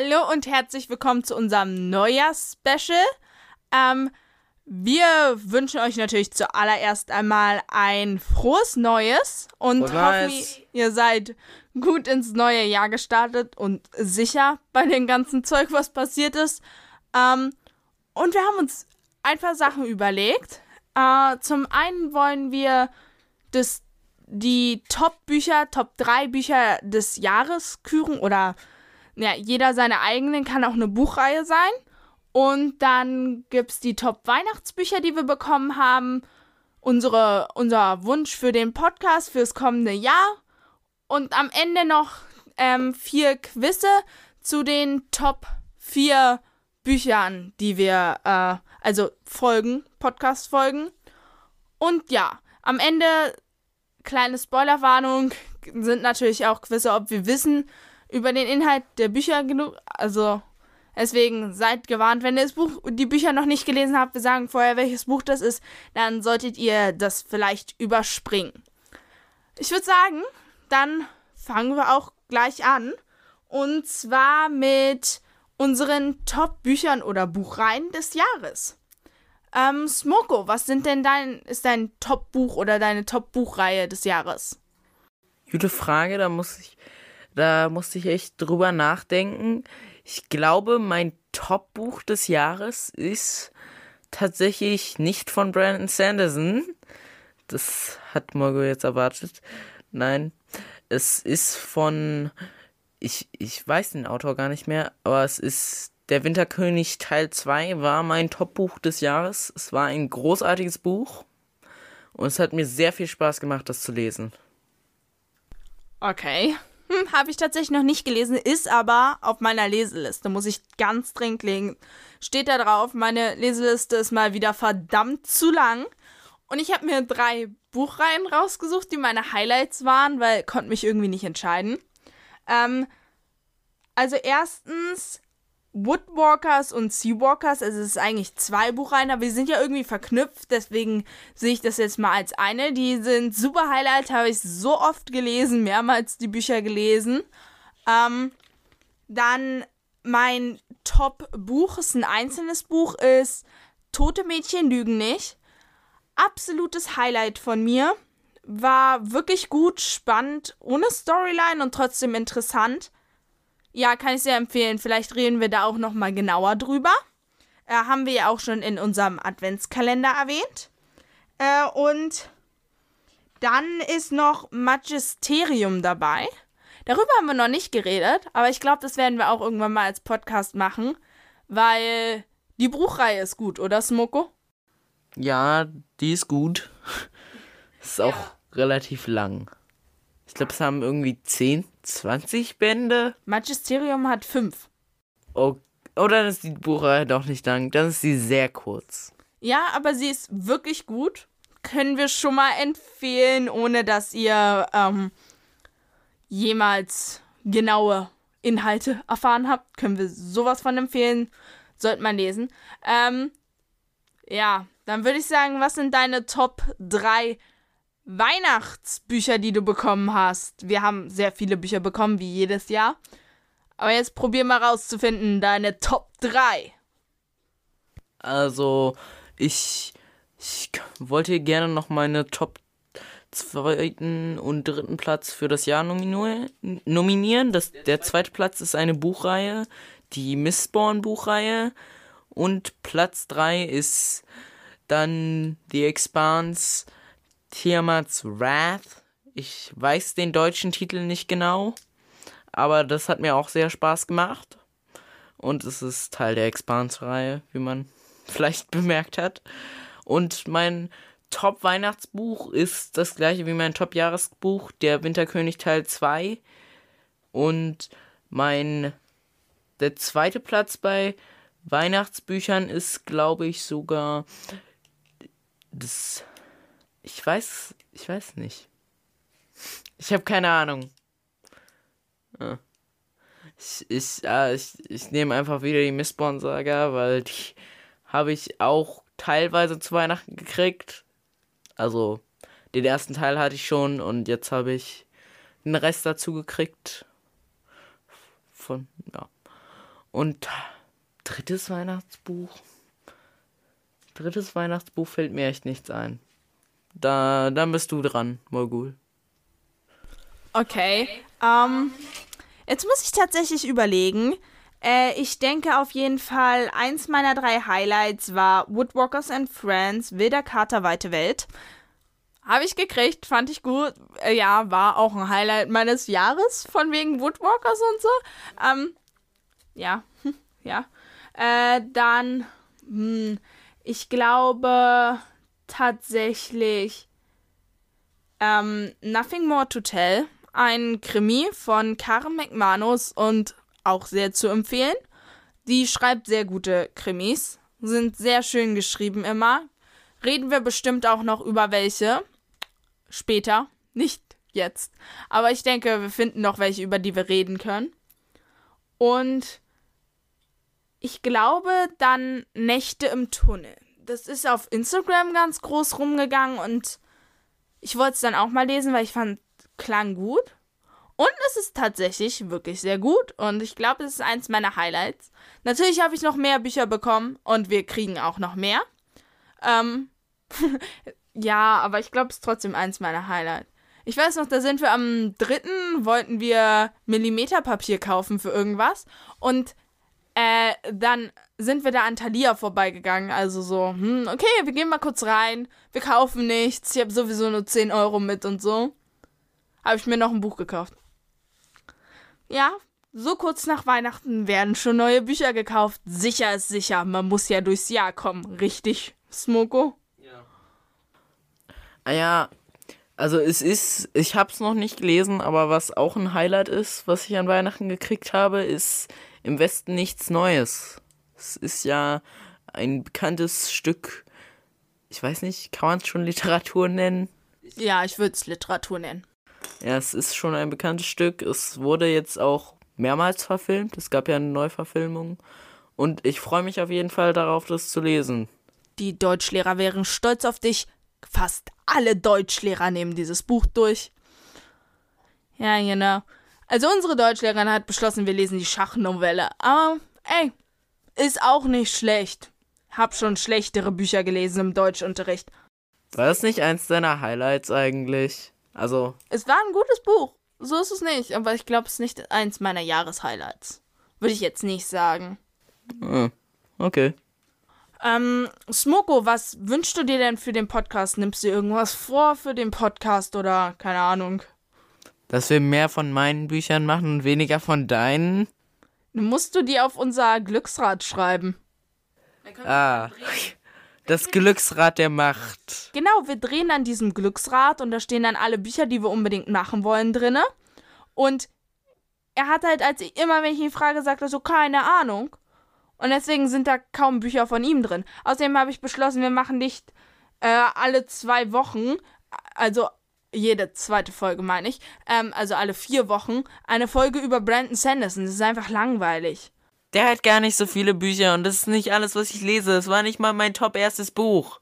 Hallo und herzlich willkommen zu unserem Neujahrs-Special. Ähm, wir wünschen euch natürlich zuallererst einmal ein frohes Neues und Frohes hoffen, Neues. ihr seid gut ins neue Jahr gestartet und sicher bei dem ganzen Zeug, was passiert ist. Ähm, und wir haben uns ein paar Sachen überlegt. Äh, zum einen wollen wir das, die Top-Bücher, Top 3 Bücher des Jahres küren oder ja, jeder seine eigenen, kann auch eine Buchreihe sein. Und dann gibt es die Top-Weihnachtsbücher, die wir bekommen haben. Unsere, unser Wunsch für den Podcast fürs kommende Jahr. Und am Ende noch ähm, vier Quizze zu den Top 4 Büchern, die wir, äh, also Folgen, Podcast-Folgen. Und ja, am Ende, kleine Spoilerwarnung, sind natürlich auch Quizze, ob wir wissen über den Inhalt der Bücher genug. Also, deswegen seid gewarnt, wenn ihr das Buch, die Bücher noch nicht gelesen habt, wir sagen vorher, welches Buch das ist, dann solltet ihr das vielleicht überspringen. Ich würde sagen, dann fangen wir auch gleich an. Und zwar mit unseren Top-Büchern oder Buchreihen des Jahres. Ähm, Smoko, was sind denn dein, ist dein Top-Buch oder deine Top-Buchreihe des Jahres? Gute Frage, da muss ich, da musste ich echt drüber nachdenken. Ich glaube, mein Top-Buch des Jahres ist tatsächlich nicht von Brandon Sanderson. Das hat Morgo jetzt erwartet. Nein, es ist von, ich, ich weiß den Autor gar nicht mehr, aber es ist Der Winterkönig Teil 2 war mein Top-Buch des Jahres. Es war ein großartiges Buch und es hat mir sehr viel Spaß gemacht, das zu lesen. Okay. Hm, Habe ich tatsächlich noch nicht gelesen, ist aber auf meiner Leseliste. Muss ich ganz dringend legen. Steht da drauf, meine Leseliste ist mal wieder verdammt zu lang. Und ich habe mir drei Buchreihen rausgesucht, die meine Highlights waren, weil konnte mich irgendwie nicht entscheiden. Ähm, also erstens Woodwalkers und Seawalkers. Also es ist eigentlich zwei Buchreihen, aber die sind ja irgendwie verknüpft. Deswegen sehe ich das jetzt mal als eine. Die sind super Highlight, habe ich so oft gelesen, mehrmals die Bücher gelesen. Ähm, dann mein Top-Buch ist ein einzelnes Buch, ist Tote Mädchen lügen nicht. Absolutes Highlight von mir. War wirklich gut, spannend, ohne Storyline und trotzdem interessant. Ja, kann ich sehr empfehlen. Vielleicht reden wir da auch noch mal genauer drüber. Äh, haben wir ja auch schon in unserem Adventskalender erwähnt. Äh, und dann ist noch Magisterium dabei. Darüber haben wir noch nicht geredet, aber ich glaube, das werden wir auch irgendwann mal als Podcast machen, weil die Buchreihe ist gut, oder Smoko? Ja, die ist gut. Ist auch relativ lang. Ich glaube, es haben irgendwie 10, 20 Bände. Magisterium hat fünf. Oh, oh, dann ist die Buchreihe doch nicht lang. Dann ist sie sehr kurz. Ja, aber sie ist wirklich gut. Können wir schon mal empfehlen, ohne dass ihr ähm, jemals genaue Inhalte erfahren habt. Können wir sowas von empfehlen. Sollte man lesen. Ähm, ja, dann würde ich sagen, was sind deine Top 3 Weihnachtsbücher, die du bekommen hast? Wir haben sehr viele Bücher bekommen, wie jedes Jahr. Aber jetzt probier mal rauszufinden, deine Top 3. Also, ich, ich wollte gerne noch meine Top zweiten und dritten Platz für das Jahr nominieren. Das, der zweite Platz ist eine Buchreihe, die Mistborn Buchreihe. Und Platz 3 ist dann The Expanse Tiamats Wrath. Ich weiß den deutschen Titel nicht genau, aber das hat mir auch sehr Spaß gemacht. Und es ist Teil der Expanse-Reihe, wie man vielleicht bemerkt hat. Und mein Top-Weihnachtsbuch ist das gleiche wie mein Top-Jahresbuch, der Winterkönig Teil 2. Und mein der zweite Platz bei Weihnachtsbüchern ist, glaube ich, sogar das. Ich weiß, ich weiß nicht. Ich habe keine Ahnung. Ah. Ich, ich, ah, ich, ich nehme einfach wieder die Mistborn-Saga, weil die habe ich auch teilweise zu Weihnachten gekriegt. Also, den ersten Teil hatte ich schon und jetzt habe ich den Rest dazu gekriegt. Von, ja. Und drittes Weihnachtsbuch. Drittes Weihnachtsbuch fällt mir echt nichts ein. Da, dann bist du dran, Mogul. Okay. Ähm, jetzt muss ich tatsächlich überlegen. Äh, ich denke auf jeden Fall, eins meiner drei Highlights war Woodwalkers and Friends, Wilder Kater, Weite Welt. Habe ich gekriegt, fand ich gut. Äh, ja, war auch ein Highlight meines Jahres, von wegen Woodwalkers und so. Ähm, ja, ja. Äh, dann, hm, ich glaube tatsächlich ähm, Nothing More to Tell, ein Krimi von Karen McManus und auch sehr zu empfehlen. Die schreibt sehr gute Krimis, sind sehr schön geschrieben immer. Reden wir bestimmt auch noch über welche. Später, nicht jetzt. Aber ich denke, wir finden noch welche, über die wir reden können. Und ich glaube dann Nächte im Tunnel. Das ist auf Instagram ganz groß rumgegangen und ich wollte es dann auch mal lesen, weil ich fand, klang gut. Und es ist tatsächlich wirklich sehr gut und ich glaube, es ist eins meiner Highlights. Natürlich habe ich noch mehr Bücher bekommen und wir kriegen auch noch mehr. Ähm, ja, aber ich glaube, es ist trotzdem eins meiner Highlights. Ich weiß noch, da sind wir am dritten, wollten wir Millimeterpapier kaufen für irgendwas und äh, dann sind wir da an Thalia vorbeigegangen. Also so, hm, okay, wir gehen mal kurz rein, wir kaufen nichts, ich habe sowieso nur 10 Euro mit und so. Habe ich mir noch ein Buch gekauft. Ja, so kurz nach Weihnachten werden schon neue Bücher gekauft. Sicher ist sicher, man muss ja durchs Jahr kommen. Richtig, Smoko? Ja. Ah ja, also es ist, ich habe es noch nicht gelesen, aber was auch ein Highlight ist, was ich an Weihnachten gekriegt habe, ist im Westen nichts Neues. Es ist ja ein bekanntes Stück, ich weiß nicht, kann man es schon Literatur nennen? Ja, ich würde es Literatur nennen. Ja, es ist schon ein bekanntes Stück. Es wurde jetzt auch mehrmals verfilmt. Es gab ja eine Neuverfilmung. Und ich freue mich auf jeden Fall darauf, das zu lesen. Die Deutschlehrer wären stolz auf dich. Fast alle Deutschlehrer nehmen dieses Buch durch. Ja, genau. Also unsere Deutschlehrerin hat beschlossen, wir lesen die Schachnovelle. Aber, ey, ist auch nicht schlecht. Hab schon schlechtere Bücher gelesen im Deutschunterricht. War das nicht eins deiner Highlights eigentlich? Also. Es war ein gutes Buch. So ist es nicht. Aber ich glaube, es ist nicht eins meiner Jahreshighlights. Würde ich jetzt nicht sagen. Ah, okay. Ähm, Smoko, was wünschst du dir denn für den Podcast? Nimmst du irgendwas vor für den Podcast oder keine Ahnung? Dass wir mehr von meinen Büchern machen und weniger von deinen? Musst du die auf unser Glücksrad schreiben. Ah. Das Glücksrad der Macht. Genau, wir drehen an diesem Glücksrad und da stehen dann alle Bücher, die wir unbedingt machen wollen, drinne. Und er hat halt, als ich immer, wenn ich ihn frage, sagt er so, keine Ahnung. Und deswegen sind da kaum Bücher von ihm drin. Außerdem habe ich beschlossen, wir machen nicht äh, alle zwei Wochen, also jede zweite Folge meine ich, ähm, also alle vier Wochen, eine Folge über Brandon Sanderson. Das ist einfach langweilig. Der hat gar nicht so viele Bücher und das ist nicht alles, was ich lese. Es war nicht mal mein top erstes Buch.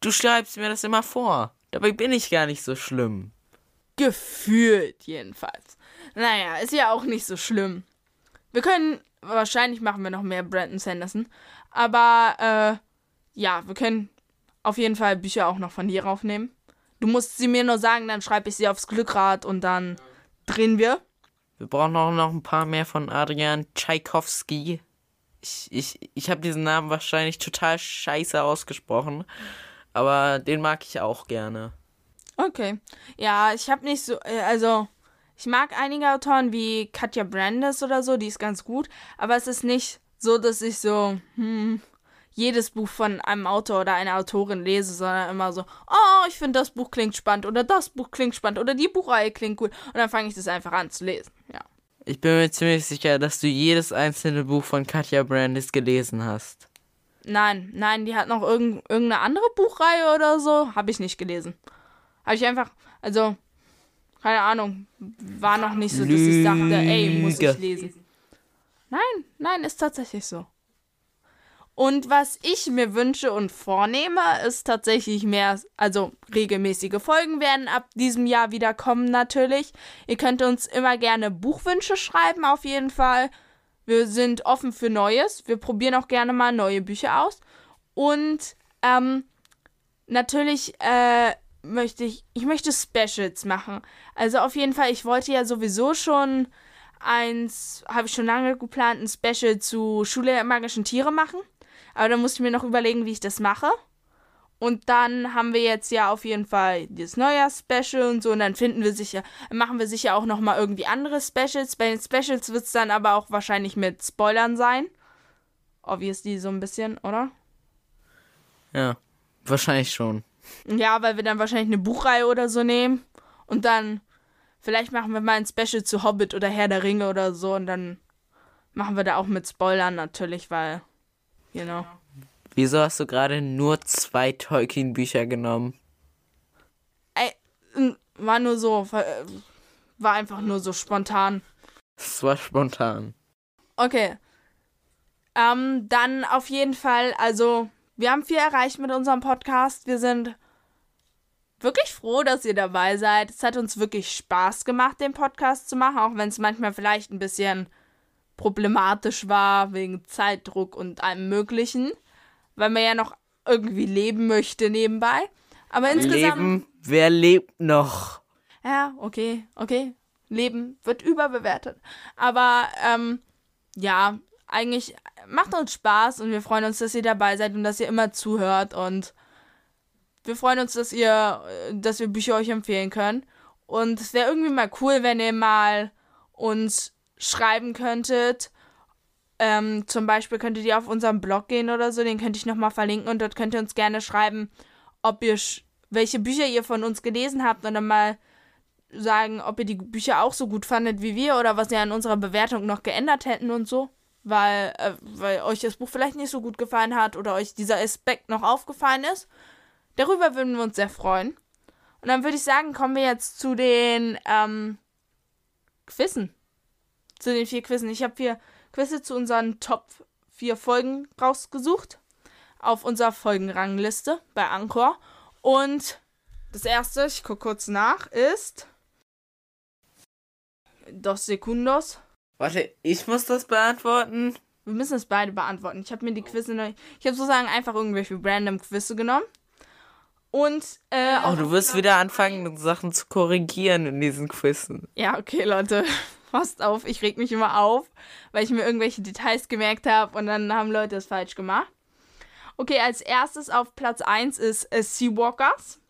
Du schreibst mir das immer vor. Dabei bin ich gar nicht so schlimm. Gefühlt jedenfalls. Naja, ist ja auch nicht so schlimm. Wir können, wahrscheinlich machen wir noch mehr Brandon Sanderson. Aber, äh, ja, wir können auf jeden Fall Bücher auch noch von dir aufnehmen. Du musst sie mir nur sagen, dann schreibe ich sie aufs Glückrad und dann drehen wir. Wir brauchen auch noch ein paar mehr von Adrian Tchaikovsky. Ich, ich, ich habe diesen Namen wahrscheinlich total scheiße ausgesprochen, aber den mag ich auch gerne. Okay. Ja, ich habe nicht so, äh, also ich mag einige Autoren wie Katja Brandes oder so, die ist ganz gut, aber es ist nicht so, dass ich so, hm, jedes Buch von einem Autor oder einer Autorin lese, sondern immer so, oh, ich finde das Buch klingt spannend oder das Buch klingt spannend oder die Buchreihe klingt gut und dann fange ich das einfach an zu lesen. Ja. Ich bin mir ziemlich sicher, dass du jedes einzelne Buch von Katja Brandis gelesen hast. Nein, nein, die hat noch irgend, irgendeine andere Buchreihe oder so, habe ich nicht gelesen. Habe ich einfach, also keine Ahnung, war noch nicht so, dass ich dachte, ey, muss ich lesen. Nein, nein, ist tatsächlich so. Und was ich mir wünsche und vornehme, ist tatsächlich mehr, also regelmäßige Folgen werden ab diesem Jahr wieder kommen natürlich. Ihr könnt uns immer gerne Buchwünsche schreiben, auf jeden Fall. Wir sind offen für Neues. Wir probieren auch gerne mal neue Bücher aus. Und ähm, natürlich äh, möchte ich, ich möchte Specials machen. Also auf jeden Fall, ich wollte ja sowieso schon eins, habe ich schon lange geplant, ein Special zu Schule der magischen Tiere machen. Aber da muss ich mir noch überlegen, wie ich das mache. Und dann haben wir jetzt ja auf jeden Fall das Neujahrs-Special und so. Und dann finden wir sicher, machen wir sicher auch nochmal irgendwie andere Specials. Bei den Specials wird es dann aber auch wahrscheinlich mit Spoilern sein. Obviously so ein bisschen, oder? Ja, wahrscheinlich schon. Ja, weil wir dann wahrscheinlich eine Buchreihe oder so nehmen. Und dann, vielleicht machen wir mal ein Special zu Hobbit oder Herr der Ringe oder so. Und dann machen wir da auch mit Spoilern natürlich, weil, know. Wieso hast du gerade nur zwei Tolkien-Bücher genommen? Ey, war nur so, war einfach nur so spontan. Es war spontan. Okay. Ähm, dann auf jeden Fall, also wir haben viel erreicht mit unserem Podcast. Wir sind wirklich froh, dass ihr dabei seid. Es hat uns wirklich Spaß gemacht, den Podcast zu machen, auch wenn es manchmal vielleicht ein bisschen problematisch war wegen Zeitdruck und allem Möglichen, weil man ja noch irgendwie leben möchte nebenbei. Aber insgesamt. Leben, wer lebt noch? Ja, okay, okay. Leben wird überbewertet. Aber ähm, ja, eigentlich macht uns Spaß und wir freuen uns, dass ihr dabei seid und dass ihr immer zuhört und wir freuen uns, dass ihr, dass wir Bücher euch empfehlen können. Und es wäre irgendwie mal cool, wenn ihr mal uns schreiben könntet. Ähm, zum Beispiel könntet ihr auf unseren Blog gehen oder so, den könnte ich nochmal verlinken und dort könnt ihr uns gerne schreiben, ob ihr welche Bücher ihr von uns gelesen habt und dann mal sagen, ob ihr die Bücher auch so gut fandet wie wir oder was ihr an unserer Bewertung noch geändert hätten und so weil, äh, weil euch das Buch vielleicht nicht so gut gefallen hat oder euch dieser Aspekt noch aufgefallen ist. Darüber würden wir uns sehr freuen. Und dann würde ich sagen, kommen wir jetzt zu den ähm, Quizzen. Zu den vier Quizzen. Ich habe vier Quizze zu unseren Top vier Folgen rausgesucht. Auf unserer Folgenrangliste bei Anchor. Und das erste, ich gucke kurz nach, ist Dos Sekundos Warte, ich muss das beantworten? Wir müssen es beide beantworten. Ich habe mir die Quizze neu. Ich habe sozusagen einfach irgendwelche random Quizze genommen. Und, äh. Oh, du wirst wieder anfangen, Sachen zu korrigieren in diesen Quizzen. Ja, okay, Leute. Passt auf, ich reg mich immer auf, weil ich mir irgendwelche Details gemerkt habe und dann haben Leute es falsch gemacht. Okay, als erstes auf Platz 1 ist äh, Seawalkers.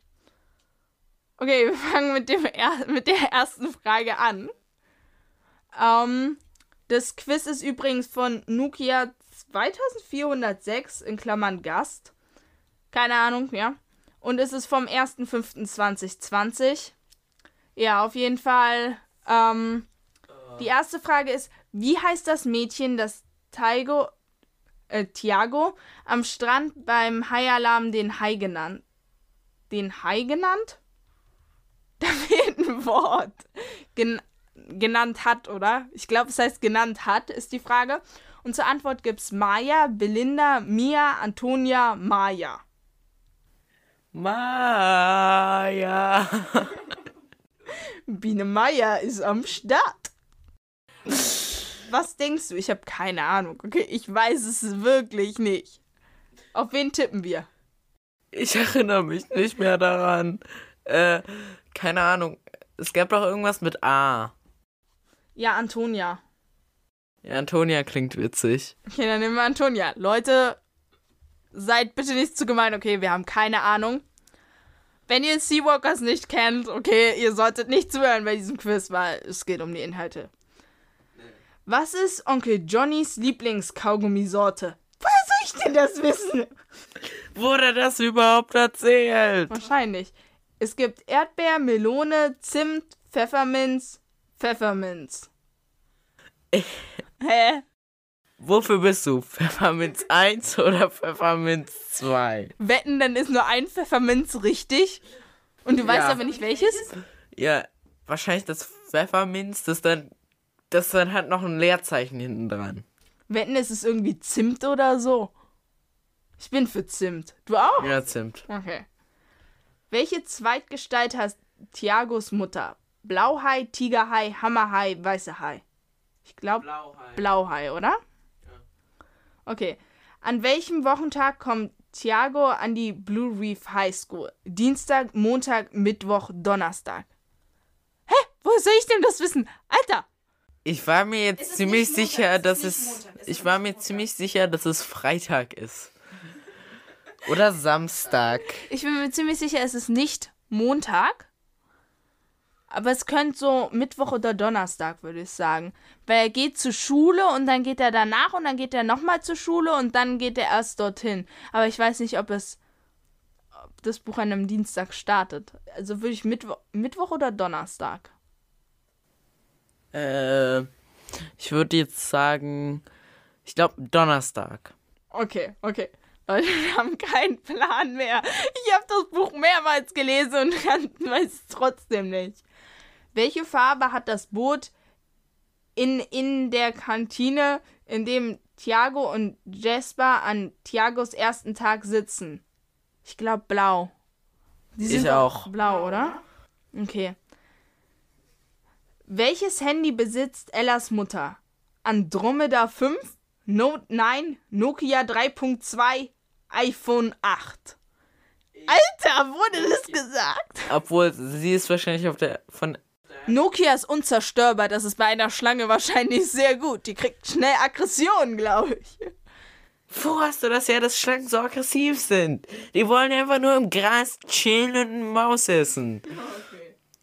Okay, wir fangen mit, dem er mit der ersten Frage an. Ähm, das Quiz ist übrigens von Nokia 2406 in Klammern Gast. Keine Ahnung, ja. Und es ist vom 1.5.2020. Ja, auf jeden Fall. Ähm, die erste Frage ist, wie heißt das Mädchen, das Taigo, äh, Tiago am Strand beim Haialarm den Hai genannt? Den Hai genannt? Da fehlt ein Wort. Gen genannt hat, oder? Ich glaube, es heißt genannt hat, ist die Frage. Und zur Antwort gibt es Maya, Belinda, Mia, Antonia, Maya. Maya. Biene Maya ist am Start. Was denkst du? Ich habe keine Ahnung. Okay, ich weiß es wirklich nicht. Auf wen tippen wir? Ich erinnere mich nicht mehr daran. Äh, keine Ahnung. Es gab doch irgendwas mit A. Ja, Antonia. Ja, Antonia klingt witzig. Okay, dann nehmen wir Antonia. Leute, seid bitte nicht zu gemein. Okay, wir haben keine Ahnung. Wenn ihr Seawalkers nicht kennt, okay, ihr solltet nicht zuhören bei diesem Quiz, weil es geht um die Inhalte. Was ist Onkel Johnnys Lieblingskaugummisorte? Woher soll ich denn das wissen? Wurde das überhaupt erzählt? Wahrscheinlich. Es gibt Erdbeer, Melone, Zimt, Pfefferminz, Pfefferminz. Hä? Wofür bist du? Pfefferminz 1 oder Pfefferminz 2? Wetten, dann ist nur ein Pfefferminz richtig. Und du weißt Ja. aber nicht welches? Ja, wahrscheinlich das Pfefferminz, das dann, das dann hat noch ein Leerzeichen hinten dran. Wetten, ist es irgendwie Zimt oder so? Ich bin für Zimt. Du auch? Ja, Zimt. Okay. Welche Zweitgestalt hat Tiagos Mutter? Blauhai, Tigerhai, Hammerhai, Weiße Hai. Ich glaube Blauhai. Blauhai, oder? Okay. An welchem Wochentag kommt Thiago an die Blue Reef High School? Dienstag, Montag, Mittwoch, Donnerstag. Hä? Woher soll ich denn das wissen? Alter! Ich war mir jetzt ziemlich Montag, sicher, dass es. Montag, es Ich war mir ziemlich sicher, dass es Freitag ist. Oder Samstag. Ich bin mir ziemlich sicher, es ist nicht Montag. Aber es könnte so Mittwoch oder Donnerstag, würde ich sagen. Weil er geht zur Schule und dann geht er danach und dann geht er nochmal zur Schule und dann geht er erst dorthin. Aber ich weiß nicht, ob es ob das Buch an einem Dienstag startet. Also würde ich Mittwo Mittwoch oder Donnerstag. Äh, ich würde jetzt sagen, ich glaube Donnerstag. Okay, okay. Leute, wir haben keinen Plan mehr. Ich habe das Buch mehrmals gelesen und kann, weiß es trotzdem nicht. Welche Farbe hat das Boot in, in der Kantine, in dem Thiago und Jasper an Thiagos ersten Tag sitzen? Ich glaube blau. Die Ich doch auch. Blau, oder? Okay. Welches Handy besitzt Ellas Mutter? Andromeda 5, Note 9, Nokia 3.2, iPhone 8. Alter, wurde das gesagt? Obwohl, sie ist wahrscheinlich auf der. von. Nokia ist unzerstörbar, das ist bei einer Schlange wahrscheinlich sehr gut. Die kriegt schnell Aggressionen, glaube ich. Wo hast du das her, dass Schlangen so aggressiv sind? Die wollen einfach nur im Gras chillen und eine Maus essen.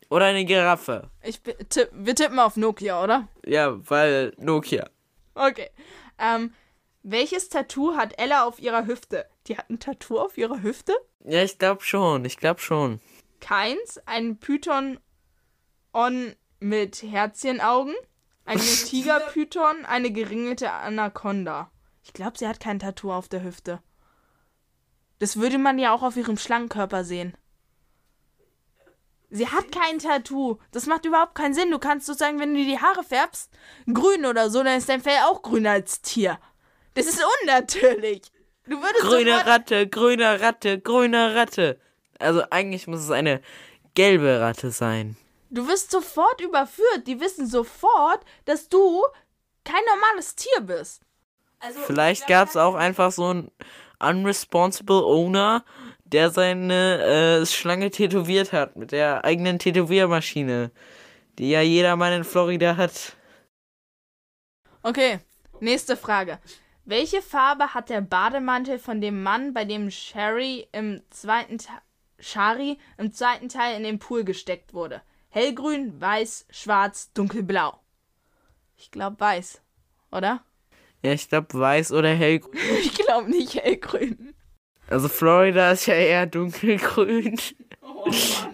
Oder eine Giraffe. Ich tipp, wir tippen auf Nokia, oder? Ja, weil Nokia. Okay. Ähm, welches Tattoo hat Ella auf ihrer Hüfte? Die hat ein Tattoo auf ihrer Hüfte? Ja, ich glaube schon. Ich glaube schon. Keins, ein Python on mit Herzchenaugen, ein Tigerpython, eine geringelte Anaconda. Ich glaube, sie hat kein Tattoo auf der Hüfte. Das würde man ja auch auf ihrem Schlangenkörper sehen. Sie hat kein Tattoo. Das macht überhaupt keinen Sinn. Du kannst sozusagen, wenn du die Haare färbst, grün oder so, dann ist dein Fell auch grüner als Tier. Das ist unnatürlich. Du würdest Grüne Ratte, grüne Ratte, grüne Ratte. Also eigentlich muss es eine gelbe Ratte sein. Du wirst sofort überführt. Die wissen sofort, dass du kein normales Tier bist. Also, Vielleicht gab es auch einfach so einen unresponsible Owner, der seine äh, Schlange tätowiert hat mit der eigenen Tätowiermaschine, die ja jeder Mann in Florida hat. Okay, nächste Frage. Welche Farbe hat der Bademantel von dem Mann, bei dem Sherry im zweiten Te Shari im zweiten Teil in den Pool gesteckt wurde? Hellgrün, weiß, schwarz, dunkelblau. Ich glaube weiß, oder? Ja, ich glaube weiß oder hellgrün. Ich glaube nicht hellgrün. Also Florida ist ja eher dunkelgrün.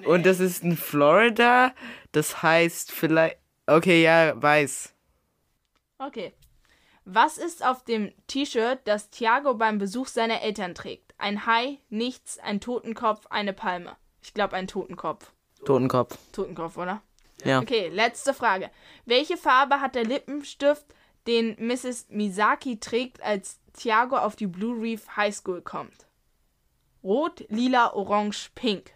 Und das ist in Florida. Das heißt vielleicht. Okay, ja, weiß. Okay. Was ist auf dem T-Shirt, das Thiago beim Besuch seiner Eltern trägt? Ein Hai, nichts, ein Totenkopf, eine Palme. Ich glaube ein Totenkopf. Totenkopf. Totenkopf, oder? Ja. Okay, letzte Frage. Welche Farbe hat der Lippenstift, den Mrs. Misaki trägt, als Thiago auf die Blue Reef High School kommt? Rot, lila, orange, pink.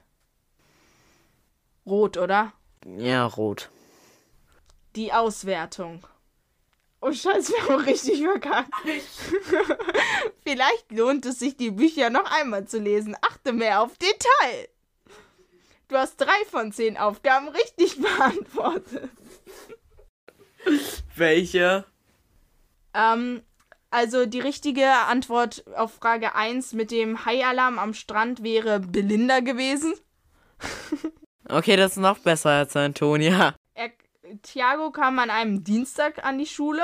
Rot, oder? Ja, rot. Die Auswertung. Oh Scheiße, wir haben richtig verkackt. Vielleicht lohnt es sich, die Bücher noch einmal zu lesen. Achte mehr auf Detail. Du hast drei von zehn Aufgaben richtig beantwortet. Welche? Ähm, also die richtige Antwort auf Frage 1 mit dem Hai-Alarm am Strand wäre Belinda gewesen. Okay, das ist noch besser als Antonia. Er, Thiago kam an einem Dienstag an die Schule.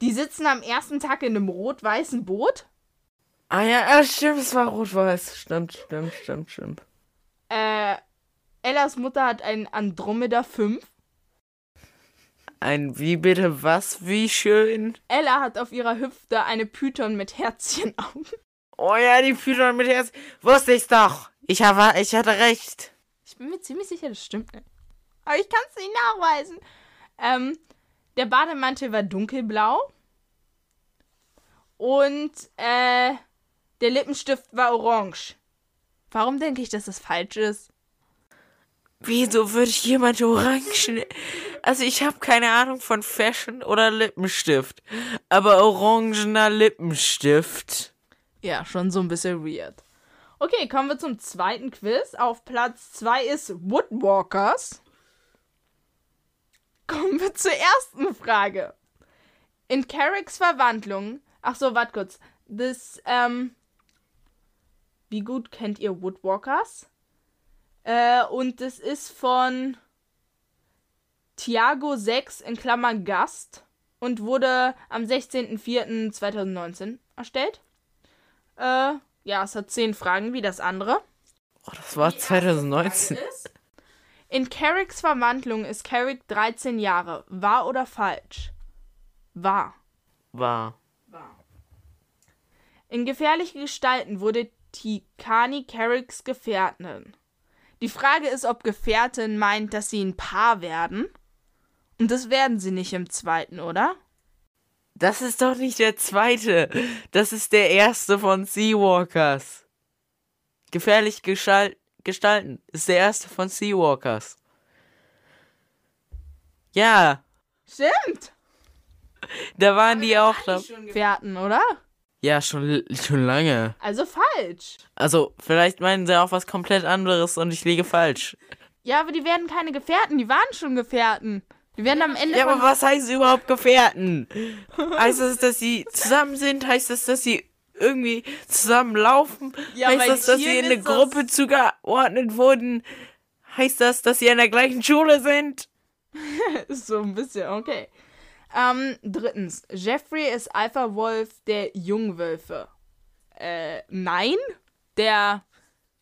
Die sitzen am ersten Tag in einem rot-weißen Boot. Ah ja, ah, stimmt, es war rot-weiß. Stimmt, stimmt, stimmt, stimmt. Äh, Ellas Mutter hat einen Andromeda 5. Ein wie bitte was? Wie schön? Ella hat auf ihrer Hüfte eine Python mit Herzchenaugen. Oh ja, die Python mit Herz. Wusste ich's doch. Ich, habe, ich hatte recht. Ich bin mir ziemlich sicher, das stimmt nicht. Aber ich kann es nicht nachweisen. Ähm, der Bademantel war dunkelblau. Und, äh, der Lippenstift war orange. Warum denke ich, dass das falsch ist? Wieso würde ich jemand orangen Also ich habe keine Ahnung von Fashion oder Lippenstift. Aber orangener Lippenstift. Ja, schon so ein bisschen weird. Okay, kommen wir zum zweiten Quiz. Auf Platz 2 ist Woodwalkers. Kommen wir zur ersten Frage. In Carricks Verwandlung. Ach so, warte kurz. Das, ähm. Wie gut kennt ihr Woodwalkers? Äh, und das ist von Tiago 6 in Klammern Gast und wurde am 16.04.2019 erstellt. Äh, ja, es hat zehn Fragen wie das andere. Oh, das war 2019. In Carricks Verwandlung ist Carrick 13 Jahre. Wahr oder falsch? Wahr. War. In gefährliche Gestalten wurde Tikani Carricks Gefährtin. Die Frage ist, ob Gefährtin meint, dass sie ein Paar werden. Und das werden sie nicht im zweiten, oder? Das ist doch nicht der zweite. Das ist der erste von Seawalkers. Gefährlich Gestalt gestalten. Ist der erste von Seawalkers. Ja, Stimmt. da waren die auch da. Gefährten, oder? Ja, schon, schon lange. Also falsch. Also, vielleicht meinen sie auch was komplett anderes und ich liege falsch. Ja, aber die werden keine Gefährten, die waren schon Gefährten. Die werden am Ende Ja, aber was heißt überhaupt Gefährten? Heißt das, dass sie zusammen sind? Heißt das, dass sie irgendwie zusammen laufen? Ja, heißt das, dass sie in eine Gruppe zugeordnet wurden? Heißt das, dass sie in der gleichen Schule sind? So ein bisschen, okay. Ähm, drittens. Jeffrey ist Alpha-Wolf der Jungwölfe. Äh, nein, der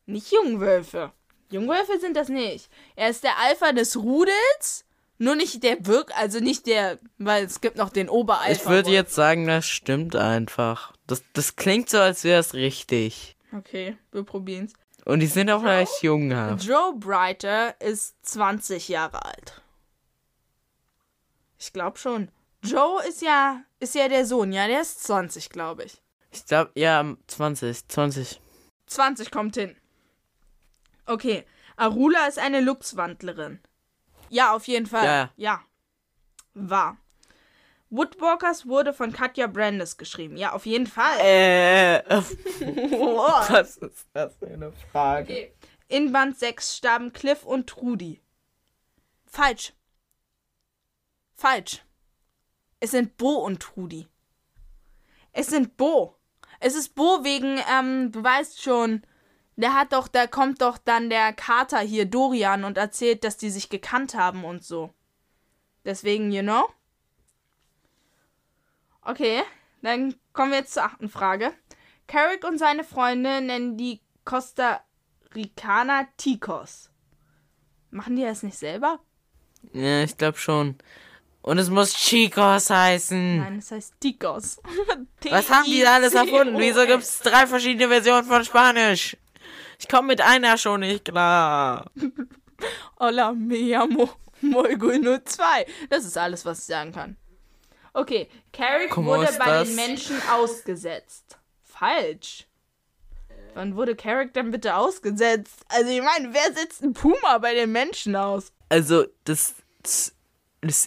nicht Jungwölfe. Jungwölfe sind das nicht. Er ist der Alpha des Rudels, nur nicht der Wirk, also nicht der, weil es gibt noch den Oberalpha. Ich würde jetzt sagen, das stimmt einfach. Das, das klingt so, als wäre es richtig. Okay, wir probieren's. Und die sind auch leicht junghaft. Joe Brighter ist 20 Jahre alt. Ich glaube schon. Joe ist ja, ist ja der Sohn, ja, der ist 20, glaube ich. Ich glaube, ja, 20, 20. 20 kommt hin. Okay. Arula ist eine Luchswandlerin. Ja, auf jeden Fall. Ja. Ja. War. Woodwalkers wurde von Katja Brandes geschrieben. Ja, auf jeden Fall. Äh, Wow. was ist das für eine Frage? Okay. In Band 6 starben Cliff und Trudi. Falsch. Falsch. Es sind Bo und Trudi. Es sind Bo. Es ist Bo wegen, ähm, du weißt schon, der hat doch, da kommt doch dann der Kater hier, Dorian, und erzählt, dass die sich gekannt haben und so. Deswegen, you know? Okay, dann kommen wir jetzt zur achten Frage. Carrick und seine Freunde nennen die Costa Ricaner Ticos. Machen die das nicht selber? Ja, ich glaube schon. Und es muss Chicos heißen. Nein, es heißt Ticos. Was haben die da alles erfunden? Wieso gibt es drei verschiedene Versionen von Spanisch? Ich komme mit einer schon nicht klar. Hola, me llamo Molgo 02. Das ist alles, was ich sagen kann. Okay, Carrick ¿Cómo wurde bei estás? den Menschen ausgesetzt. Falsch. Wann wurde Carrick denn bitte ausgesetzt? Also ich meine, wer setzt einen Puma bei den Menschen aus? Also, das, das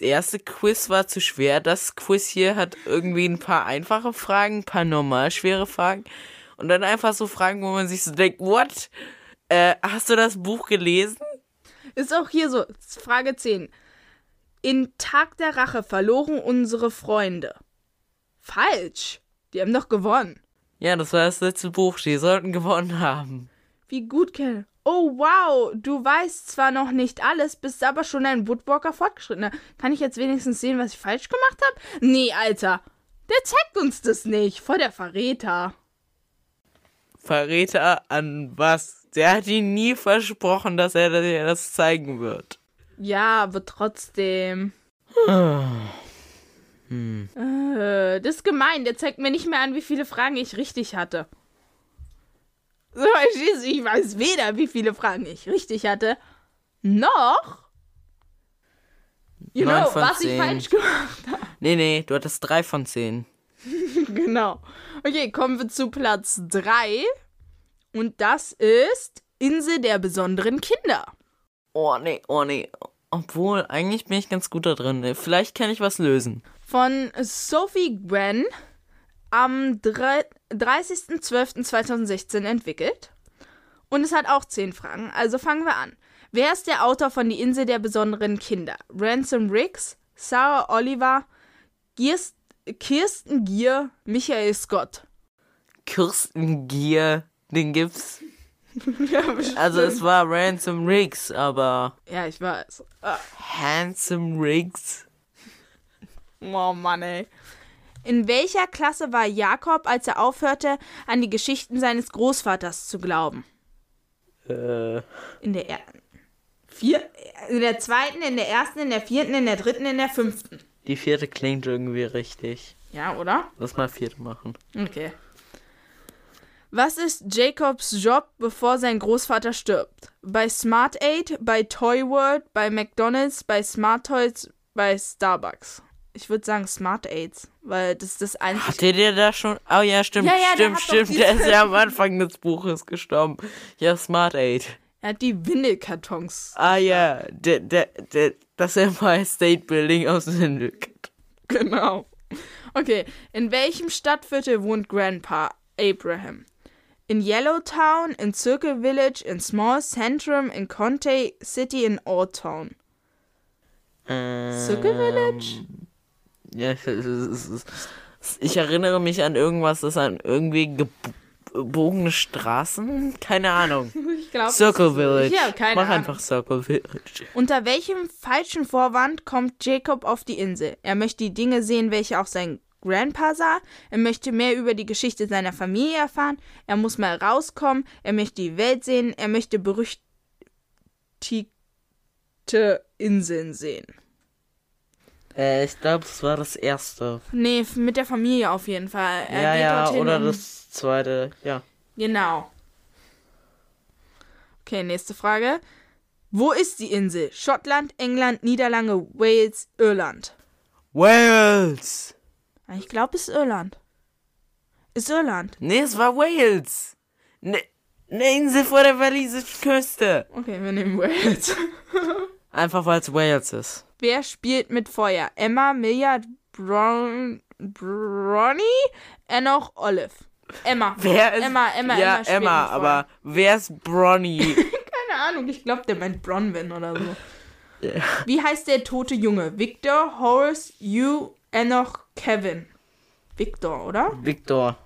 erste Quiz war zu schwer. Das Quiz hier hat irgendwie ein paar einfache Fragen, ein paar normal schwere Fragen. Und dann einfach so Fragen, wo man sich so denkt, what? Äh, hast du das Buch gelesen? Ist auch hier so, Frage 10. In Tag der Rache verloren unsere Freunde. Falsch. Die haben doch gewonnen. Ja, das war das letzte Buch. Die sollten gewonnen haben. Wie gut kennen. Oh wow, du weißt zwar noch nicht alles, bist aber schon ein Woodwalker fortgeschrittener. Kann ich jetzt wenigstens sehen, was ich falsch gemacht habe? Nee, Alter. Der zeigt uns das nicht. Voll der Verräter. Verräter an was? Der hat ihn nie versprochen, dass er dir das zeigen wird. Ja, aber trotzdem. Hm. Äh, das ist gemein. Der zeigt mir nicht mehr an, wie viele Fragen ich richtig hatte. So, verstehst du? Ich weiß weder, wie viele Fragen ich richtig hatte, noch. You know, was ich zehn. falsch gemacht habe. Nee, nee, du hattest drei von zehn. Genau. Okay, kommen wir zu Platz 3. Und das ist Insel der besonderen Kinder. Oh nee, oh nee. Obwohl, eigentlich bin ich ganz gut da drin. Vielleicht kann ich was lösen. Von Sophie Gwen am 3 30.12.2016 entwickelt. Und es hat auch 10 Fragen. Also fangen wir an. Wer ist der Autor von Die Insel der besonderen Kinder? Ransom Riggs, Sarah Oliver, Gierst, Kirsten Gier, Michael Scott. Kirsten Gier, den gibt's. ja. Also es war Ransom Riggs, aber ja, ich weiß. Ah. Handsome Riggs. Oh Mann, ey. In welcher Klasse war Jakob, als er aufhörte, an die Geschichten seines Großvaters zu glauben? Äh, In der er vier, in der zweiten, in der ersten, in der vierten, in der dritten, in der fünften. die vierte klingt irgendwie richtig. Ja, oder? Lass mal vierte machen. Okay. Was ist Jacobs Job, bevor sein Großvater stirbt? Bei Smart Aid, bei Toy World, bei McDonald's, bei Smart Toys, bei Starbucks. Ich würde sagen Smart Aids, weil das ist das einzige. Hatte der da schon? Oh ja, stimmt, Ja, ja, der stimmt, doch stimmt. Der ist ja am Anfang des Buches gestorben. Ja, Smart Aid. Er hat die Windelkartons. Ah ja, der, der, der, das Empire State Building aus Hindukat. Genau. Okay, in welchem Stadtviertel wohnt Grandpa Abraham? In Yellowtown, in Circle Village, in Small Centrum, in Conte City, in Old Town. Circle Village? Ja, ich erinnere mich an irgendwas, das an irgendwie gebogene Straßen? Keine Ahnung. Ich glaube. Circle Village. Habe keine Mach Ahnung. einfach Circle Village. Unter welchem falschen Vorwand kommt Jacob auf die Insel? Er möchte die Dinge sehen, welche auch sein Grandpa sah. Er möchte mehr über die Geschichte seiner Familie erfahren. Er muss mal rauskommen. Er möchte die Welt sehen. Er möchte berüchtigte Inseln sehen. Äh, ich glaube, es war das erste. Nee, mit der Familie auf jeden Fall. Er ja, geht ja, oder das zweite, ja. Genau. Okay, nächste Frage. Wo ist die Insel? Schottland, England, Niederlande, Wales, Irland. Wales! Ich glaube, es ist Irland. Ist Irland. Nee, es war Wales. Ne, ne Insel vor der walisischen Küste. Okay, wir nehmen Wales. Einfach weil es Wales ist. Wer spielt mit Feuer? Emma, Milja, Brown, Bronny, Enoch, Olive. Emma. Wer ist. Emma, Emma, ja, Emma, Emma, aber wer ist Bronny? Keine Ahnung, ich glaube, der meint Bronwyn oder so. Wie heißt der tote Junge? Victor, Horace, Hugh, Enoch, Kevin. Victor, oder? Victor.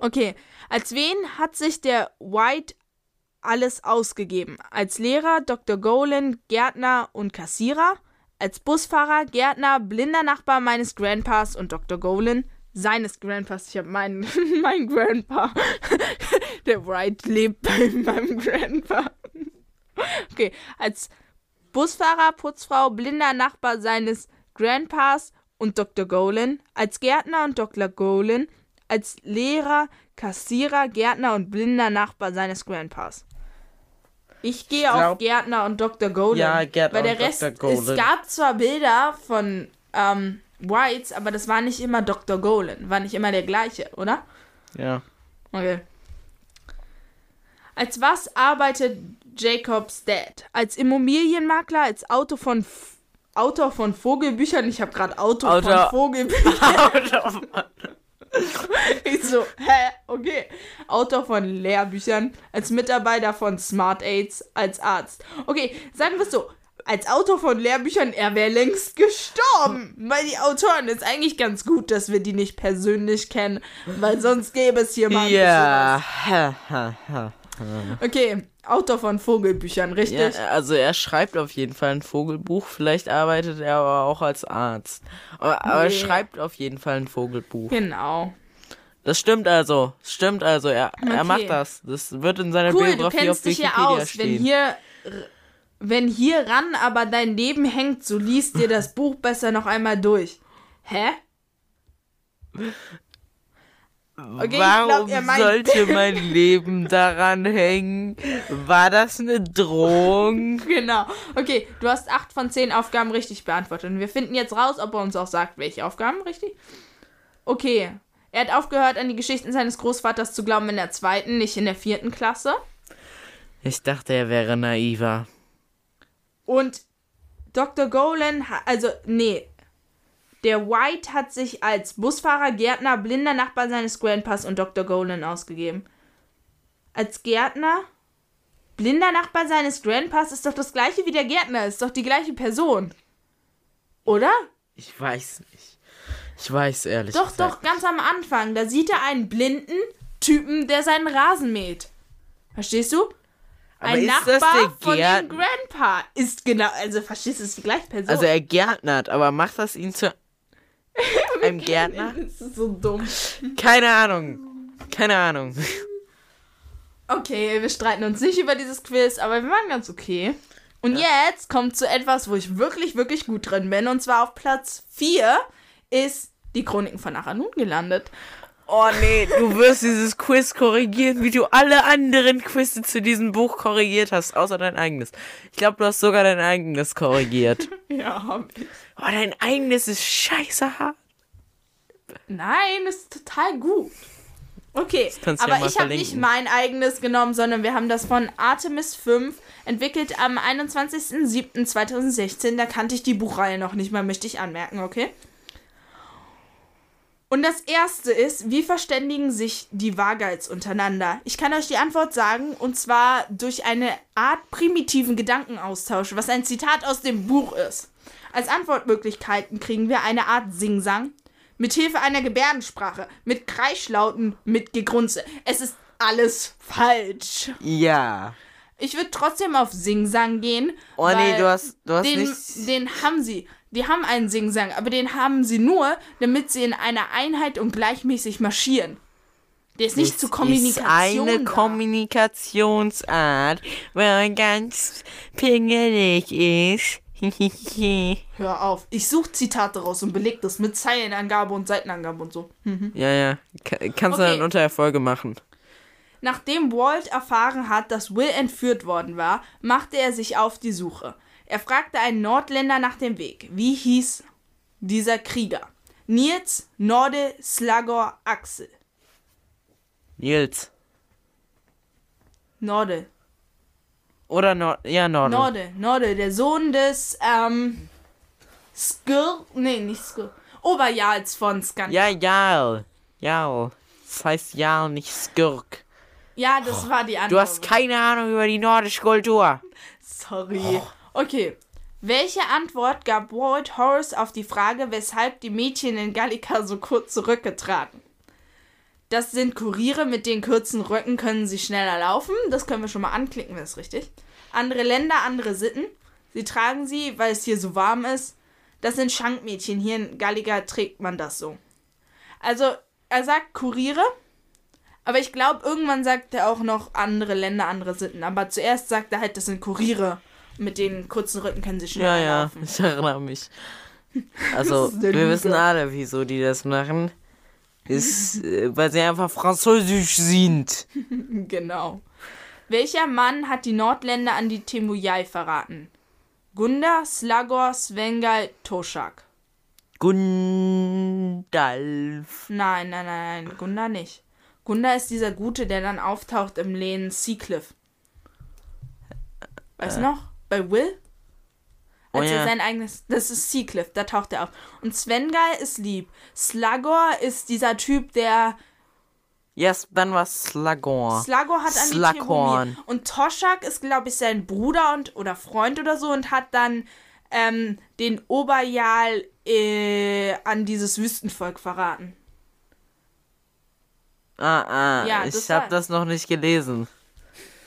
Okay, als wen hat sich der White alles ausgegeben? Als Lehrer, Dr. Golan, Gärtner und Kassierer? Als Busfahrer, Gärtner, blinder Nachbar meines Grandpas und Dr. Golan? Seines Grandpas, ich habe meinen mein Grandpa. Der White lebt bei meinem Grandpa. Okay, als Busfahrer, Putzfrau, blinder Nachbar seines Grandpas und Dr. Golan, als Gärtner und Dr. Golan, als Lehrer, Kassierer, Gärtner und blinder Nachbar seines Grandpas. Ich gehe auf glaub- Gärtner und Dr. Golan. Ja, Gärtner weil und Rest, Dr. Golan. Es gab zwar Bilder von ähm, Whites, aber das war nicht immer Dr. Golan. War nicht immer der gleiche, oder? Ja. Okay. Als was arbeitet Jacobs Dad? Als Immobilienmakler, als Auto von F Autor von Vogelbüchern. Ich habe gerade Autor, Autor- von Vogelbüchern. ich so, hä? Okay. Autor von Lehrbüchern, als Mitarbeiter von Smart Aids, als Arzt. Okay, sagen wir es so. Als Autor von Lehrbüchern, er wäre längst gestorben. Weil die Autoren ist eigentlich ganz gut, dass wir die nicht persönlich kennen, weil sonst gäbe es hier mal ein Ja. Okay, Autor von Vogelbüchern, richtig? ja. Also er schreibt auf jeden Fall ein Vogelbuch. Vielleicht arbeitet er aber auch als Arzt. Aber, aber er schreibt auf jeden Fall ein Vogelbuch. Genau. Das stimmt also. Stimmt also. Er, Okay. er macht das. Das wird in seiner Cool, du Biografie auf kennst dich Wikipedia ja aus. stehen. Wenn hier, wenn hier ran aber dein Leben hängt, so liest dir das Buch besser noch einmal durch. Hä? Okay, ich Warum glaub, meint- sollte mein Leben daran hängen? War das eine Drohung? Genau. Okay, du hast acht von zehn Aufgaben richtig beantwortet. Und wir finden jetzt raus, ob er uns auch sagt, welche Aufgaben richtig. Okay. Er hat aufgehört, an die Geschichten seines Großvaters zu glauben in der zweiten, nicht in der vierten Klasse. Ich dachte, er wäre naiver. Und Dr. Golan, also, nee. Der White hat sich als Busfahrer, Gärtner, blinder Nachbar seines Grandpas und Dr. Golan ausgegeben. Als Gärtner, blinder Nachbar seines Grandpas ist doch das gleiche wie der Gärtner, ist doch die gleiche Person. Oder? Ich weiß nicht. Ich weiß ehrlich Doch, gesagt. doch, ganz am Anfang. Da sieht er einen blinden Typen, der seinen Rasen mäht. Verstehst du? Aber Ein Nachbar von dem Grandpa ist genau, also verstehst du, ist die gleiche Person. Also er gärtnert, aber macht das ihn zu einem Gärtner? das ist so dumm. Keine Ahnung. Keine Ahnung. Okay, wir streiten uns nicht über dieses Quiz, aber wir waren ganz okay. Und jetzt kommt zu etwas, wo ich wirklich, wirklich gut drin bin. Und zwar auf Platz 4 ist die Chroniken von Achanun gelandet. Oh nee, du wirst dieses Quiz korrigieren, wie du alle anderen Quizze zu diesem Buch korrigiert hast, außer dein eigenes. Ich glaube, du hast sogar dein eigenes korrigiert. Ja, hab ich. Oh, dein eigenes ist scheiße hart. Nein, ist total gut. Okay, ja aber mal ich habe nicht mein eigenes genommen, sondern wir haben das von Artemis 5 entwickelt am 21.07.2016. Da kannte ich die Buchreihe noch nicht mal, möchte ich anmerken, okay? Und das erste ist, wie verständigen sich die Vagals untereinander? Ich kann euch die Antwort sagen, und zwar durch eine Art primitiven Gedankenaustausch, was ein Zitat aus dem Buch ist. Als Antwortmöglichkeiten kriegen wir eine Art Singsang, mit Hilfe einer Gebärdensprache, mit Kreischlauten, mit Gegrunze. Es ist alles falsch. Ja. Ich würde trotzdem auf Singsang gehen. Oh nee, du hast, du hast den, nicht. den haben sie. Die haben einen Singsang, aber den haben sie nur, damit sie in einer Einheit und gleichmäßig marschieren. Der ist nicht Das zur Kommunikation. Ist eine da. Kommunikationsart, weil man ganz pingelig ist. Hör auf. Ich suche Zitate raus und beleg das mit Zeilenangabe und Seitenangabe und so. Hm. ja, ja. Ka- Kannst du Okay. dann unter der Folge machen. Nachdem Walt erfahren hat, dass Will entführt worden war, machte er sich auf die Suche. Er fragte einen Nordländer nach dem Weg. Wie hieß dieser Krieger? Nils, Norde, Slagor, Axel. Nils. Norde. Oder Nord. Ja, Norden. Norde, Norde, der Sohn des, ähm, Skir, nee, nicht Skir, Oberjarls von Skan. Ja, Jarl. Jarl. Das heißt Jarl, nicht Skirk. Ja, das war die Antwort. Du hast keine Ahnung über die nordische Kultur. Sorry. Okay. Welche Antwort gab Walt Horace auf die Frage, weshalb die Mädchen in Gallica so kurz zurückgetragen? Das sind Kuriere mit den kurzen Röcken, können sie schneller laufen. Das können wir schon mal anklicken, das ist richtig. Andere Länder, andere Sitten. Sie tragen sie, weil es hier so warm ist. Das sind Schankmädchen. Hier in Gallica trägt man das so. Also, er sagt Kuriere. Aber ich glaube, irgendwann sagt er auch noch andere Länder, andere Sitten. Aber zuerst sagt er halt, das sind Kuriere. Mit den kurzen Rücken können sie schneller Ja, ja, laufen. ich erinnere mich. Also, wir Lüge. wissen alle, wieso die das machen. Ist, äh, weil sie einfach französisch sind. Genau. Welcher Mann hat die Nordländer an die Temujai verraten? Gunda, Slagor, Svengal, Toshak. Gundalf. Nein, nein, nein, nein, Gunda nicht. Gunda ist dieser Gute, der dann auftaucht im Lehnen Seacliff. Weißt du noch? Bei Will? Oh Als er ja. sein eigenes. Das ist Seacliff, da taucht er auf. Und Svengal ist lieb. Slagor ist dieser Typ, der. Yes, dann war Slagor. Slagor hat an die Slughorn. Thermomie. Und Toshak ist, glaube ich, sein Bruder und oder Freund oder so und hat dann ähm, den Oberjarl äh, an dieses Wüstenvolk verraten. ah, ah, Ja, ich das hab war- das noch nicht gelesen.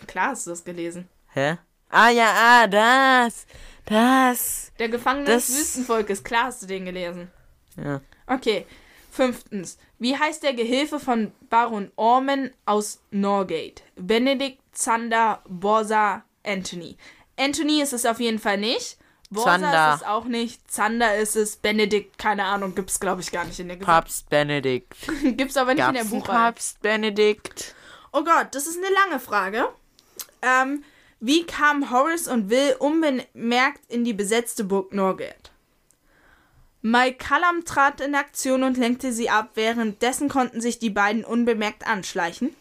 Klar hast du das gelesen. Hä? Ah, ja, ah, das. Das. Der Gefangene des Wüstenvolkes, klar hast du den gelesen. Ja. Okay. Fünftens. Wie heißt der Gehilfe von Baron Orman aus Norgate? Benedikt, Zander, Borsa, Anthony. Anthony ist es auf jeden Fall nicht. Borsa Zander. ist es auch nicht. Zander ist es. Benedikt, keine Ahnung, gibt's glaube ich gar nicht in der Gesellschaft. Papst Benedikt. Gibt's aber nicht in Gab's der einen Buchreihe. Papst Benedikt? Oh Gott, das ist eine lange Frage. Ähm, wie kamen Horace und Will unbemerkt in die besetzte Burg Norgate? Mike Callum trat in Aktion und lenkte sie ab, währenddessen konnten sich die beiden unbemerkt anschleichen.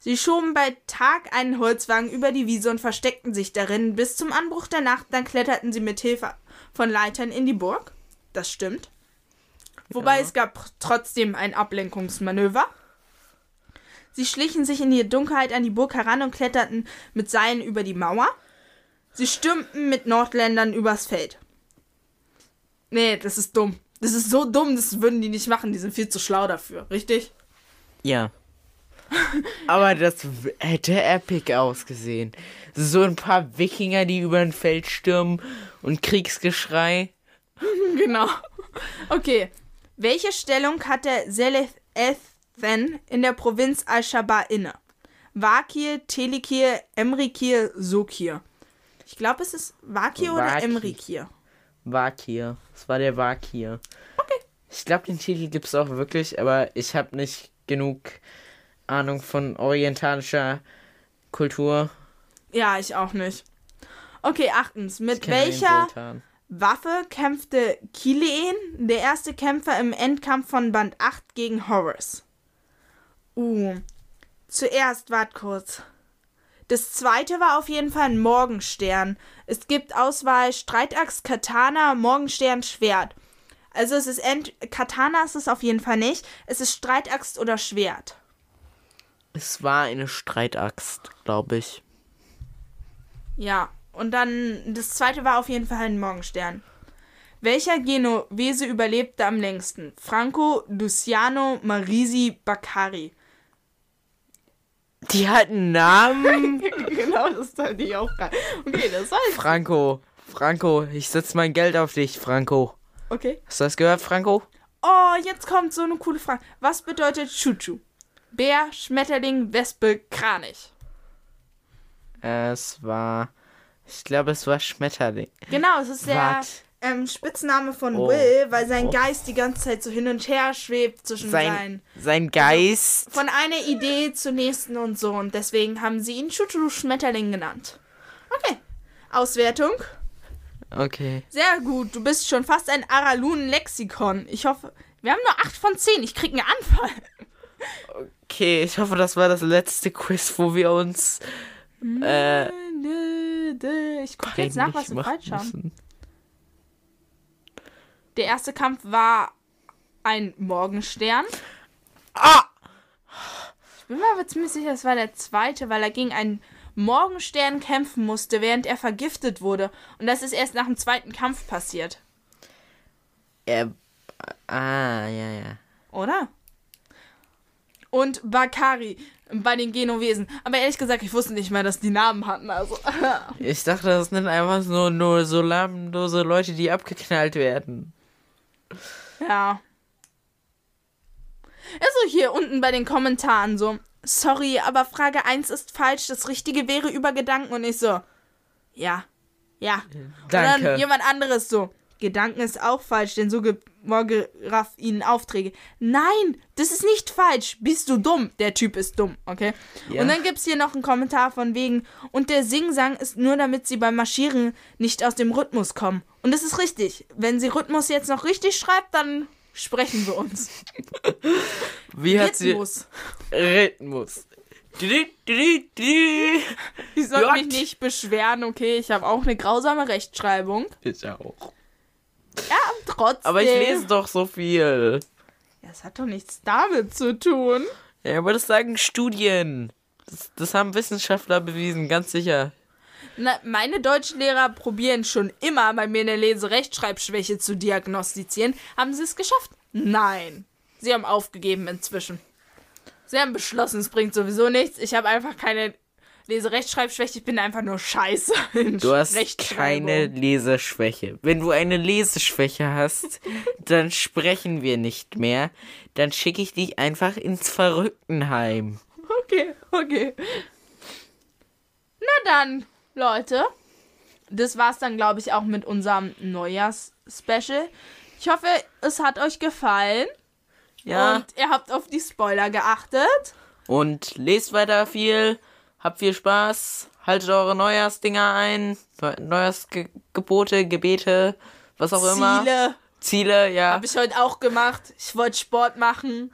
Sie schoben bei Tag einen Holzwagen über die Wiese und versteckten sich darin bis zum Anbruch der Nacht. Dann kletterten sie mit Hilfe von Leitern in die Burg. Das stimmt. Wobei Ja. es gab trotzdem ein Ablenkungsmanöver. Sie schlichen sich in die Dunkelheit an die Burg heran und kletterten mit Seilen über die Mauer. Sie stürmten mit Nordländern übers Feld. Nee, das ist dumm. Das ist so dumm, das würden die nicht machen. Die sind viel zu schlau dafür, richtig? Ja. Aber das hätte epic ausgesehen. So ein paar Wikinger, die über ein Feld stürmen und Kriegsgeschrei. Genau. Okay. Welche Stellung hat der Seleth Ethen in der Provinz Al-Shaba inne? Wakir, Telikir, Emrikir, Sokir. Ich glaube, es ist Wakir oder. Emrikir. Wakir. Das war der Wakir. Okay. Ich glaube, den Titel gibt es auch wirklich, aber ich habe nicht genug Ahnung von orientalischer Kultur. Ja, ich auch nicht. Okay, achtens. Mit welcher. Waffe kämpfte Kileen, der erste Kämpfer im Endkampf von Band 8 gegen Horus? Uh, zuerst, wart kurz. Das zweite war auf jeden Fall ein Morgenstern. Es gibt Auswahl Streitaxt, Katana, Morgenstern, Schwert. Also es ist ent Katana ist es auf jeden Fall nicht. Es ist Streitaxt oder Schwert. Es war eine Streitaxt, glaube ich. Ja, und dann das zweite war auf jeden Fall ein Morgenstern. Welcher Genovese überlebte am längsten? Franco, Luciano, Marisi, Baccari. Die hatten Namen. genau, das ist halt die Aufgabe. Okay, das heißt. Franco. Franco, ich setze mein Geld auf dich, Franco. Okay. Hast du das gehört, Franco? Oh, jetzt kommt so eine coole Frage. Was bedeutet Chuchu? Bär, Schmetterling, Wespe, Kranich. Es war. Ich glaube, es war Schmetterling. Genau, es ist der Wart. Ähm, Spitzname von Oh. Will, weil sein Oh. Geist die ganze Zeit so hin und her schwebt zwischen Sein, seinen. sein Geist. Von einer Idee zur nächsten und so. Und deswegen haben sie ihn Chuchu Schmetterling genannt. Okay. Auswertung. Okay. Sehr gut. Du bist schon fast ein Aralun-Lexikon. Ich hoffe. Wir haben nur 8 von 10. Ich krieg einen Anfall. Okay, ich hoffe, das war das letzte Quiz, wo wir uns äh, Ich gucke jetzt nach, was wir falsch haben. Der erste Kampf war ein Morgenstern. Ah! Ich bin mir aber ziemlich sicher, es war der zweite, weil er gegen einen Morgenstern kämpfen musste, während er vergiftet wurde. Und das ist erst nach dem zweiten Kampf passiert. Er, ah, ja, ja. Oder? Und Bakari bei den Genovesen. Aber ehrlich gesagt, ich wusste nicht mehr, dass die Namen hatten. Also. Ich dachte, das sind einfach nur, nur so lahmlose Leute, die abgeknallt werden. Ja. Also hier unten bei den Kommentaren so. Sorry, aber Frage 1 ist falsch. Das Richtige wäre über Gedanken. Und ich so. Ja. Ja. Und dann Danke. jemand anderes so. Gedanken ist auch falsch, denn so Morgeraf ihnen Aufträge. Nein, das ist nicht falsch. Bist du dumm? Der Typ ist dumm, okay? Ja. Und dann gibt's hier noch einen Kommentar von wegen, und der Singsang ist nur, damit sie beim Marschieren nicht aus dem Rhythmus kommen. Und das ist richtig. Wenn sie Rhythmus jetzt noch richtig schreibt, dann sprechen wir uns. Wie hat sie. Rhythmus. Rhythmus. Du, du. Ich soll mich nicht beschweren, okay? Ich habe auch eine grausame Rechtschreibung. Ich auch. Ja, trotzdem. Aber ich lese doch so viel. Ja, Das hat doch nichts damit zu tun. Ja, aber das sagen Studien. Das, das haben Wissenschaftler bewiesen, ganz sicher. Na, meine Deutschlehrer probieren schon immer bei mir eine Leserechtschreibschwäche zu diagnostizieren. Haben sie es geschafft? Nein. Sie haben aufgegeben inzwischen. Sie haben beschlossen, es bringt sowieso nichts. Ich habe einfach keine Leserechtschreibschwäche. Ich bin einfach nur scheiße. Du hast keine Leseschwäche. Wenn du eine Leseschwäche hast, dann sprechen wir nicht mehr. Dann schicke ich dich einfach ins Verrücktenheim. Okay, okay. Na dann, Leute. Das war's dann, glaube ich, auch mit unserem Neujahrs-Special. Ich hoffe, es hat euch gefallen. Ja. Und ihr habt auf die Spoiler geachtet. Und lest weiter viel. Habt viel Spaß. Haltet eure Neujahrsdinger ein. Neujahrsgebote, Gebete, was auch immer. Ziele Ziele, ja. habe ich heute auch gemacht. Ich wollte Sport machen.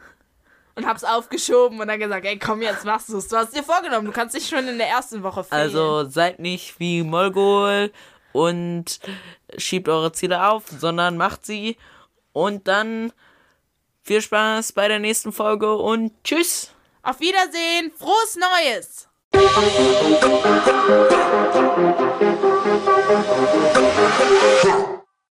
und hab's aufgeschoben und dann gesagt, ey, komm, jetzt machst du's. Du hast dir vorgenommen, du kannst dich schon in der ersten Woche fehlen. Also seid nicht wie Molgol und schiebt eure Ziele auf, sondern macht sie. Und dann viel Spaß bei der nächsten Folge und tschüss. Auf Wiedersehen, frohes Neues! Thank